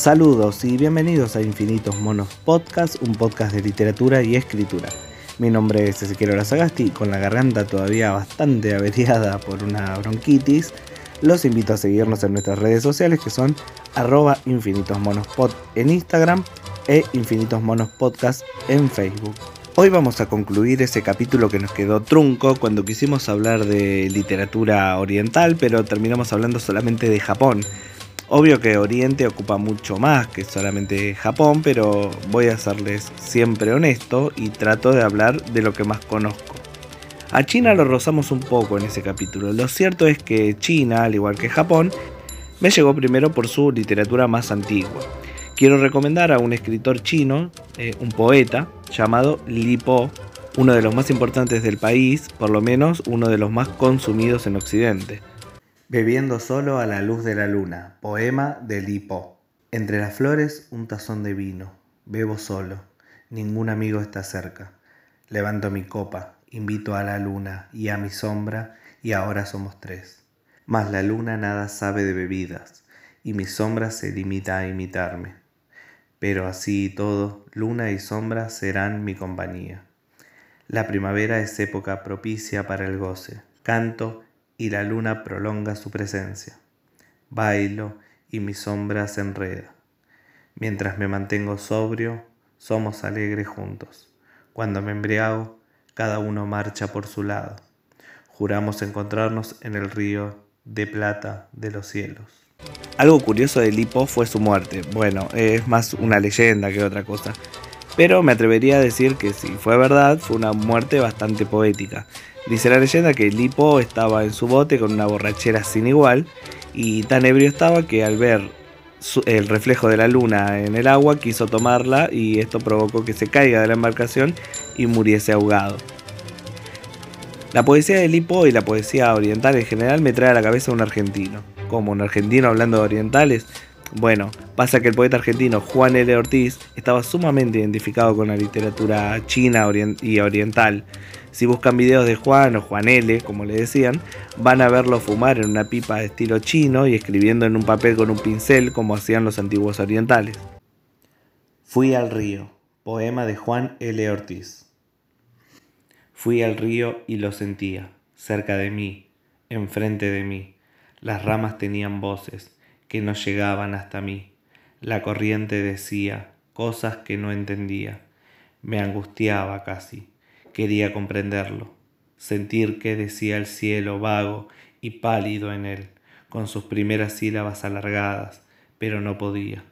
Saludos y bienvenidos a Infinitos Monos Podcast, un podcast de literatura y escritura. Mi nombre es Ezequiel Orazagasti, con la garganta todavía bastante averiada por una bronquitis. Los invito a seguirnos en nuestras redes sociales que son arroba infinitosmonospod en Instagram e Infinitos Monos Podcast en Facebook. Hoy vamos a concluir ese capítulo que nos quedó trunco cuando quisimos hablar de literatura oriental, pero terminamos hablando solamente de Japón. Obvio que Oriente ocupa mucho más que solamente Japón, pero voy a serles siempre honesto y trato de hablar de lo que más conozco. A China lo rozamos un poco en ese capítulo. Lo cierto es que China, al igual que Japón, me llegó primero por su literatura más antigua. Quiero recomendar a un escritor chino, eh, un poeta, llamado Li Po, uno de los más importantes del país, por lo menos uno de los más consumidos en Occidente. Bebiendo solo a la luz de la luna, poema de Lipo. Entre las flores un tazón de vino, bebo solo, ningún amigo está cerca. Levanto mi copa, invito a la luna y a mi sombra, y ahora somos tres. Mas la luna nada sabe de bebidas, y mi sombra se limita a imitarme. Pero así y todo, luna y sombra serán mi compañía. La primavera es época propicia para el goce. Canto y la luna prolonga su presencia. Bailo y mi sombra se enreda. Mientras me mantengo sobrio, somos alegres juntos. Cuando me embriago, cada uno marcha por su lado. Juramos encontrarnos en el río de plata de los cielos. Algo curioso de Lipo fue su muerte. Bueno, es más una leyenda que otra cosa. Pero me atrevería a decir que si fue verdad, fue una muerte bastante poética. Dice la leyenda que Lipo estaba en su bote con una borrachera sin igual y tan ebrio estaba que al ver el reflejo de la luna en el agua quiso tomarla y esto provocó que se caiga de la embarcación y muriese ahogado. La poesía de Lipo y la poesía oriental en general me trae a la cabeza un argentino. Como un argentino hablando de orientales, bueno, pasa que el poeta argentino Juan L. Ortiz estaba sumamente identificado con la literatura china y oriental. Si buscan videos de Juan o Juan L, como le decían, van a verlo fumar en una pipa de estilo chino y escribiendo en un papel con un pincel como hacían los antiguos orientales. Fui al río, poema de Juan L. Ortiz. Fui al río y lo sentía, cerca de mí, enfrente de mí. Las ramas tenían voces que no llegaban hasta mí. La corriente decía cosas que no entendía. Me angustiaba casi. Quería comprenderlo, sentir qué decía el cielo vago y pálido en él, con sus primeras sílabas alargadas, pero no podía.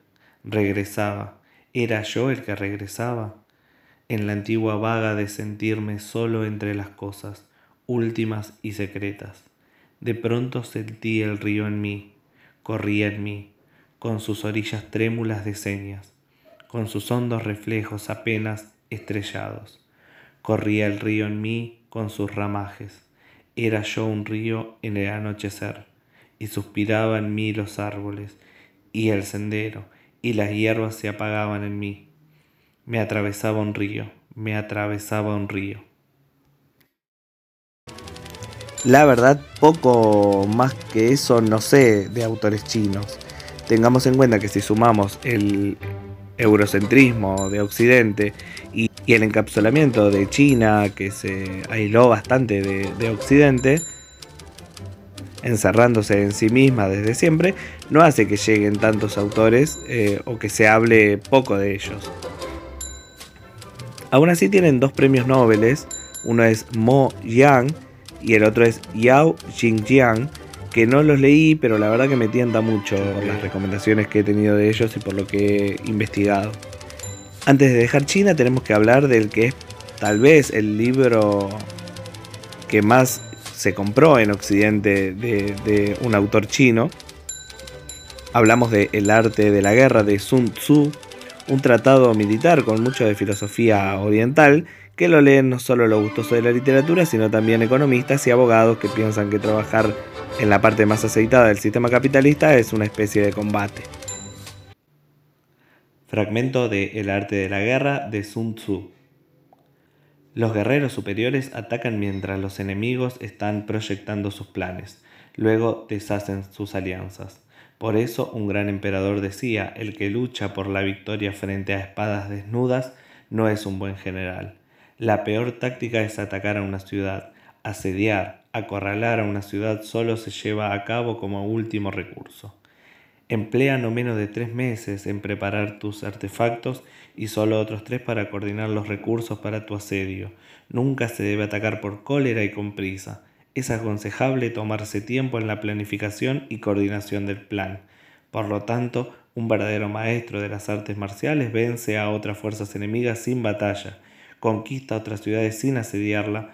Regresaba. ¿Era yo el que regresaba? En la antigua vaga de sentirme solo entre las cosas, últimas y secretas. De pronto sentí el río en mí, corría en mí, con sus orillas trémulas de señas, con sus hondos reflejos apenas estrellados. Corría el río en mí con sus ramajes. Era yo un río en el anochecer, y suspiraban en mí los árboles, y el sendero, y las hierbas se apagaban en mí. Me atravesaba un río, me atravesaba un río. La verdad, poco más que eso no sé de autores chinos. Tengamos en cuenta que si sumamos el eurocentrismo de Occidente y, el encapsulamiento de China, que se aisló bastante de, Occidente, encerrándose en sí misma desde siempre, no hace que lleguen tantos autores eh, o que se hable poco de ellos. Aún así tienen dos premios Nobel, uno es Mo Yang, y el otro es Yao Xingjiang, que no los leí, pero la verdad que me tienta mucho las recomendaciones que he tenido de ellos y por lo que he investigado. Antes de dejar China tenemos que hablar del que es tal vez el libro que más se compró en Occidente de, un autor chino. Hablamos de El arte de la guerra de Sun Tzu, un tratado militar con mucho de filosofía oriental que lo leen no solo los gustosos de la literatura, sino también economistas y abogados que piensan que trabajar en la parte más aceitada del sistema capitalista es una especie de combate. Fragmento de El arte de la guerra de Sun Tzu. Los guerreros superiores atacan mientras los enemigos están proyectando sus planes, luego deshacen sus alianzas. Por eso un gran emperador decía, el que lucha por la victoria frente a espadas desnudas no es un buen general. La peor táctica es atacar a una ciudad. Asediar, acorralar a una ciudad solo se lleva a cabo como último recurso. Emplea no menos de tres meses en preparar tus artefactos y solo otros tres para coordinar los recursos para tu asedio. Nunca se debe atacar por cólera y con prisa. Es aconsejable tomarse tiempo en la planificación y coordinación del plan. Por lo tanto, un verdadero maestro de las artes marciales vence a otras fuerzas enemigas sin batalla, conquista otras ciudades sin asediarla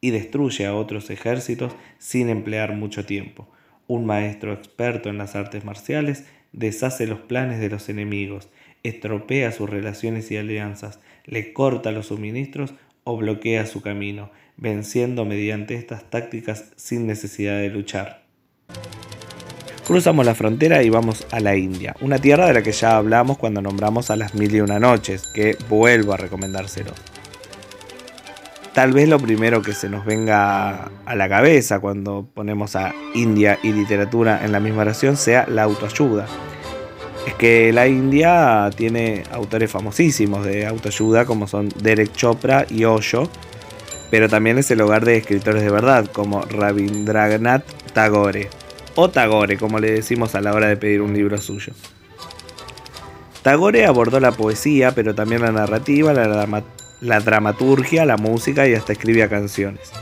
y destruye a otros ejércitos sin emplear mucho tiempo. Un maestro experto en las artes marciales deshace los planes de los enemigos, estropea sus relaciones y alianzas, le corta los suministros o bloquea su camino, venciendo mediante estas tácticas sin necesidad de luchar. Cruzamos la frontera y vamos a la India, una tierra de la que ya hablamos cuando nombramos a las mil y una noches, que vuelvo a recomendárselo. Tal vez lo primero que se nos venga a la cabeza cuando ponemos a India y literatura en la misma oración sea la autoayuda. Es que la India tiene autores famosísimos de autoayuda como son Derek Chopra y Osho, pero también es el hogar de escritores de verdad como Rabindranath Tagore, o Tagore como le decimos a la hora de pedir un libro suyo. Tagore abordó la poesía, pero también la narrativa, la, la dramaturgia, la música y hasta escribía canciones.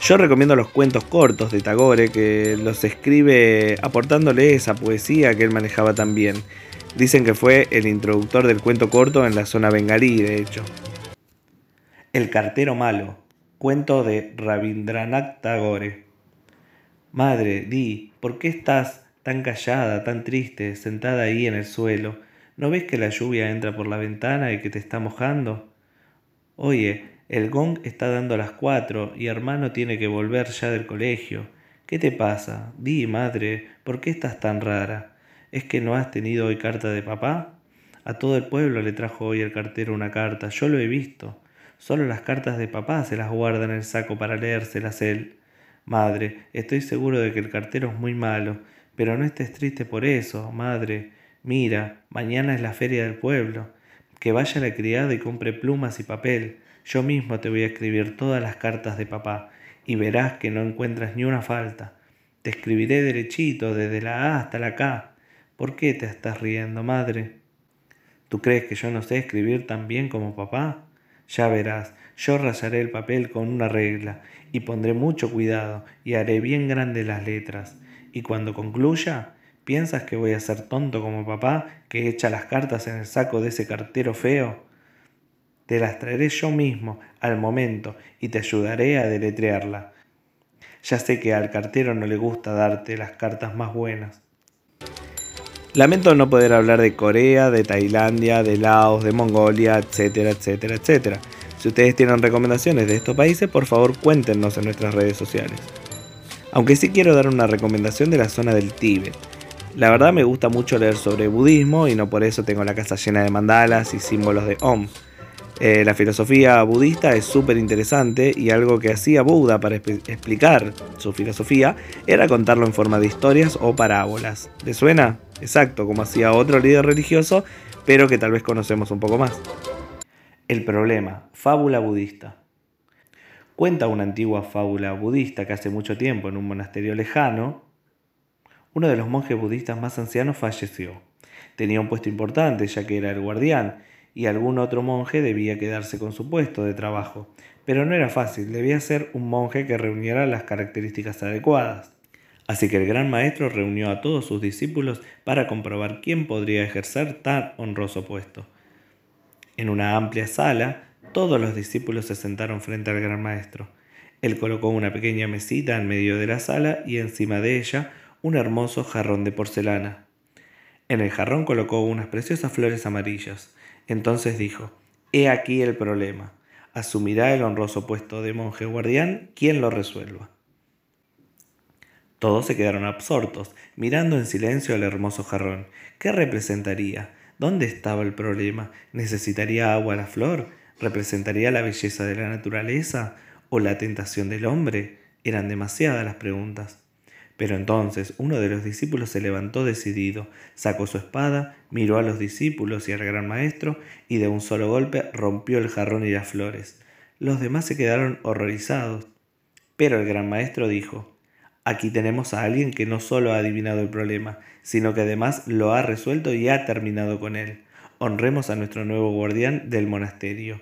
Yo recomiendo los cuentos cortos de Tagore, que los escribe aportándole esa poesía que él manejaba tan bien. Dicen que fue el introductor del cuento corto en la zona bengalí, de hecho. El cartero malo, cuento de Rabindranath Tagore. Madre, di, ¿por qué estás tan callada, tan triste, sentada ahí en el suelo? ¿No ves que la lluvia entra por la ventana y que te está mojando? Oye, el gong está dando las cuatro y hermano tiene que volver ya del colegio. ¿Qué te pasa? Di, madre, ¿por qué estás tan rara? ¿Es que no has tenido hoy carta de papá? A todo el pueblo le trajo hoy el cartero una carta, yo lo he visto. Solo las cartas de papá se las guarda en el saco para leérselas él. Madre, estoy seguro de que el cartero es muy malo, pero no estés triste por eso, madre. Mira, mañana es la feria del pueblo que vaya la criada y compre plumas y papel. Yo mismo te voy a escribir todas las cartas de papá y verás que no encuentras ni una falta. Te escribiré derechito, desde la A hasta la K. ¿Por qué te estás riendo, madre? ¿Tú crees que yo no sé escribir tan bien como papá? Ya verás, yo rayaré el papel con una regla y pondré mucho cuidado y haré bien grandes las letras. Y cuando concluya, ¿Piensas que voy a ser tonto como papá que echa las cartas en el saco de ese cartero feo? Te las traeré yo mismo al momento y te ayudaré a deletrearla. Ya sé que al cartero no le gusta darte las cartas más buenas. Lamento no poder hablar de Corea, de Tailandia, de Laos, de Mongolia, etcétera, etcétera, etcétera. Si ustedes tienen recomendaciones de estos países, por favor cuéntenos en nuestras redes sociales. Aunque sí quiero dar una recomendación de la zona del Tíbet. La verdad me gusta mucho leer sobre budismo y no por eso tengo la casa llena de mandalas y símbolos de Om. Eh, la filosofía budista es súper interesante y algo que hacía Buda para explicar su filosofía era contarlo en forma de historias o parábolas. ¿Le suena? Exacto, como hacía otro líder religioso, pero que tal vez conocemos un poco más. El problema, fábula budista. Cuenta una antigua fábula budista que hace mucho tiempo en un monasterio lejano, uno de los monjes budistas más ancianos falleció. Tenía un puesto importante ya que era el guardián y algún otro monje debía quedarse con su puesto de trabajo. Pero no era fácil, debía ser un monje que reuniera las características adecuadas. Así que el gran maestro reunió a todos sus discípulos para comprobar quién podría ejercer tan honroso puesto. En una amplia sala, todos los discípulos se sentaron frente al gran maestro. Él colocó una pequeña mesita en medio de la sala y encima de ella un hermoso jarrón de porcelana. En el jarrón colocó unas preciosas flores amarillas. Entonces dijo, He aquí el problema. Asumirá el honroso puesto de monje guardián quien lo resuelva. Todos se quedaron absortos, mirando en silencio el hermoso jarrón. ¿Qué representaría? ¿Dónde estaba el problema? ¿Necesitaría agua la flor? ¿Representaría la belleza de la naturaleza? ¿O la tentación del hombre? Eran demasiadas las preguntas. Pero entonces uno de los discípulos se levantó decidido, sacó su espada, miró a los discípulos y al gran maestro, y de un solo golpe rompió el jarrón y las flores. Los demás se quedaron horrorizados. Pero el gran maestro dijo, Aquí tenemos a alguien que no solo ha adivinado el problema, sino que además lo ha resuelto y ha terminado con él. Honremos a nuestro nuevo guardián del monasterio.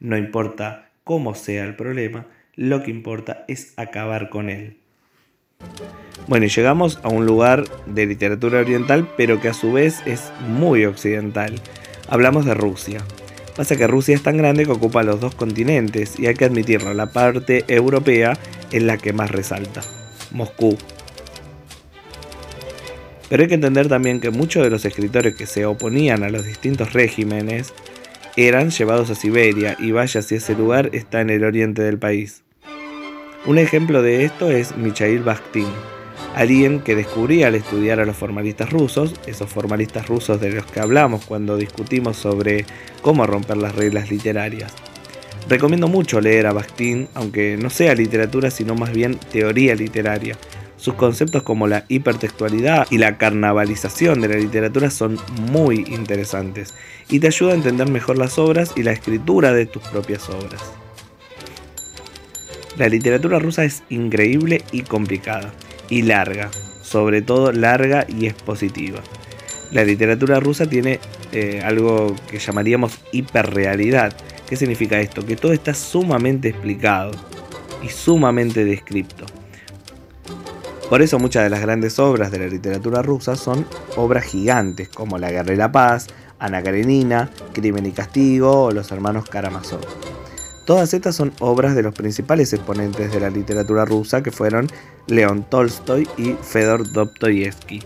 No importa cómo sea el problema, lo que importa es acabar con él. Bueno, y llegamos a un lugar de literatura oriental, pero que a su vez es muy occidental. Hablamos de Rusia. Pasa que Rusia es tan grande que ocupa los dos continentes y hay que admitirlo, la parte europea es la que más resalta. Moscú. Pero hay que entender también que muchos de los escritores que se oponían a los distintos regímenes eran llevados a Siberia y vaya si ese lugar está en el oriente del país. Un ejemplo de esto es Michail Bakhtin, alguien que descubrí al estudiar a los formalistas rusos, esos formalistas rusos de los que hablamos cuando discutimos sobre cómo romper las reglas literarias. Recomiendo mucho leer a Bakhtin, aunque no sea literatura, sino más bien teoría literaria. Sus conceptos como la hipertextualidad y la carnavalización de la literatura son muy interesantes y te ayuda a entender mejor las obras y la escritura de tus propias obras. La literatura rusa es increíble y complicada, y larga, sobre todo larga y expositiva. La literatura rusa tiene eh, algo que llamaríamos hiperrealidad. ¿Qué significa esto? Que todo está sumamente explicado y sumamente descripto. Por eso muchas de las grandes obras de la literatura rusa son obras gigantes, como La Guerra y la Paz, Ana Karenina, Crimen y Castigo o Los Hermanos Karamazov. Todas estas son obras de los principales exponentes de la literatura rusa que fueron León Tolstoy y Fedor Dostoyevsky.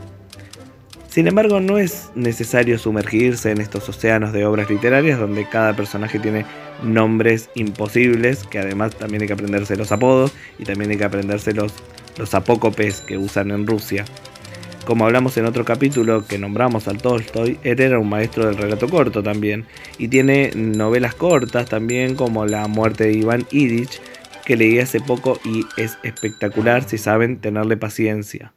Sin embargo, no es necesario sumergirse en estos océanos de obras literarias donde cada personaje tiene nombres imposibles, que además también hay que aprenderse los apodos y también hay que aprenderse los, los apócopes que usan en Rusia. Como hablamos en otro capítulo que nombramos al Tolstoy, él era un maestro del relato corto también, y tiene novelas cortas también como La muerte de Iván Ilich, que leí hace poco y es espectacular si saben tenerle paciencia.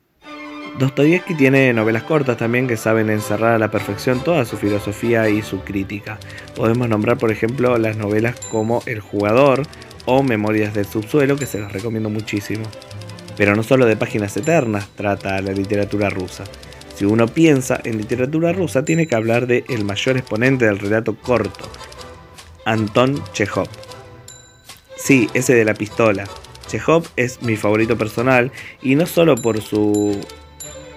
Dostoyevsky tiene novelas cortas también que saben encerrar a la perfección toda su filosofía y su crítica. Podemos nombrar por ejemplo las novelas como El jugador o Memorias del subsuelo que se las recomiendo muchísimo. Pero no solo de páginas eternas trata la literatura rusa. Si uno piensa en literatura rusa, tiene que hablar de el mayor exponente del relato corto, Anton Chekhov. Sí, ese de la pistola. Chekhov es mi favorito personal y no solo por su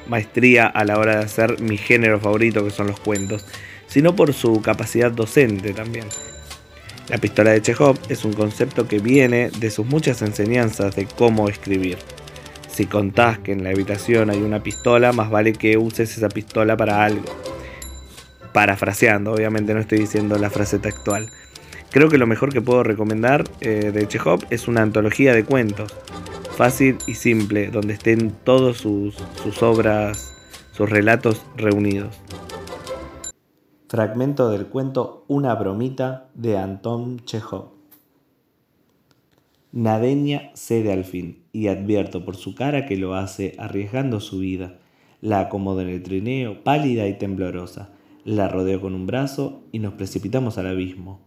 maestría a la hora de hacer mi género favorito que son los cuentos, sino por su capacidad docente también. La pistola de Chekhov es un concepto que viene de sus muchas enseñanzas de cómo escribir. Si contás que en la habitación hay una pistola, más vale que uses esa pistola para algo. Parafraseando, obviamente no estoy diciendo la frase textual. Creo que lo mejor que puedo recomendar eh, de Chekhov es una antología de cuentos, fácil y simple, donde estén todas sus, sus obras, sus relatos reunidos. Fragmento del cuento Una bromita de Anton Chekhov. Nadeña cede al fin, y advierto por su cara que lo hace arriesgando su vida. La acomodo en el trineo, pálida y temblorosa. La rodeo con un brazo y nos precipitamos al abismo.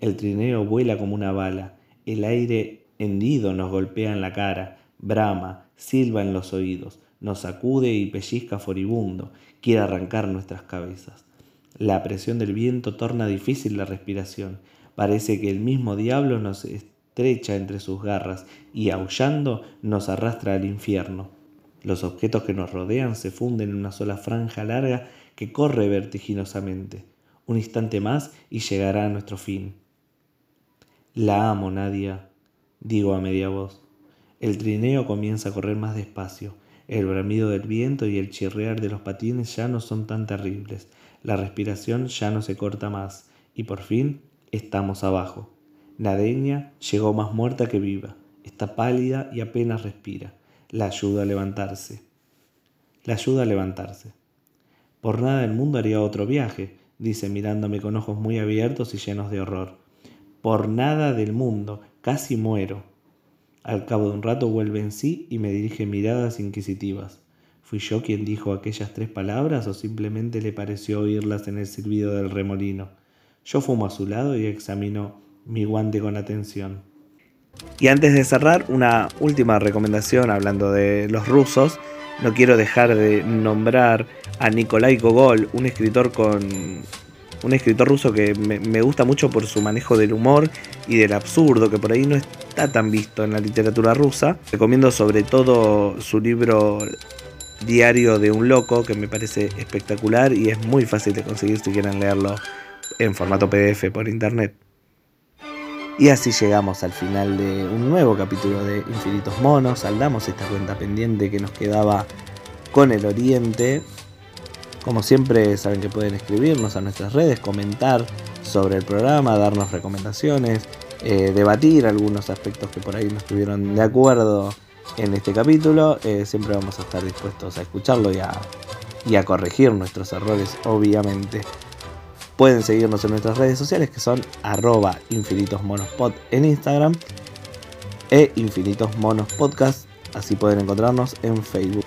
El trineo vuela como una bala. El aire hendido nos golpea en la cara, brama, silba en los oídos, nos sacude y pellizca furibundo, quiere arrancar nuestras cabezas. La presión del viento torna difícil la respiración. Parece que el mismo diablo nos estrecha entre sus garras y aullando nos arrastra al infierno. Los objetos que nos rodean se funden en una sola franja larga que corre vertiginosamente. Un instante más y llegará a nuestro fin. La amo, Nadia, digo a media voz. El trineo comienza a correr más despacio. El bramido del viento y el chirrear de los patines ya no son tan terribles. La respiración ya no se corta más. Y por fin estamos abajo. Nadeña llegó más muerta que viva. Está pálida y apenas respira. La ayuda a levantarse. La ayuda a levantarse. Por nada del mundo haría otro viaje, dice mirándome con ojos muy abiertos y llenos de horror. Por nada del mundo, casi muero. Al cabo de un rato vuelve en sí y me dirige miradas inquisitivas. ¿Fui yo quien dijo aquellas tres palabras o simplemente le pareció oírlas en el silbido del remolino? Yo fumo a su lado y examino mi guante con atención. Y antes de cerrar, una última recomendación hablando de los rusos. No quiero dejar de nombrar a Nikolai Gogol, un escritor con un escritor ruso que me, me, gusta mucho por su manejo del humor y del absurdo, que por ahí no está tan visto en la literatura rusa. Recomiendo sobre todo su libro Diario de un Loco, que me parece espectacular y es muy fácil de conseguir si quieren leerlo en formato PDF por internet. Y así llegamos al final de un nuevo capítulo de Infinitos Monos. Saldamos esta cuenta pendiente que nos quedaba con el Oriente. Como siempre, saben que pueden escribirnos a nuestras redes, comentar sobre el programa, darnos recomendaciones, eh, debatir algunos aspectos que por ahí no estuvieron de acuerdo en este capítulo. Eh, siempre vamos a estar dispuestos a escucharlo y a, y a corregir nuestros errores, obviamente. Pueden seguirnos en nuestras redes sociales que son arroba infinitosmonospod en Instagram e infinitosmonospodcast. Así pueden encontrarnos en Facebook.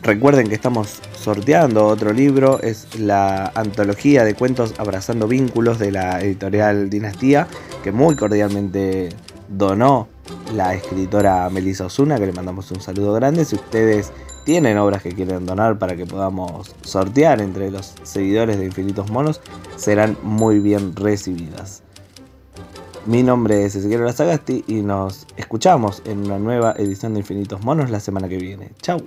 Recuerden que estamos sorteando otro libro, es la antología de cuentos Abrazando Vínculos de la editorial Dinastía, que muy cordialmente donó la escritora Melissa Osuna, que le mandamos un saludo grande. Si ustedes tienen obras que quieren donar para que podamos sortear entre los seguidores de Infinitos Monos, serán muy bien recibidas. Mi nombre es Ezequiel Lazagasti y nos escuchamos en una nueva edición de Infinitos Monos la semana que viene. Chau.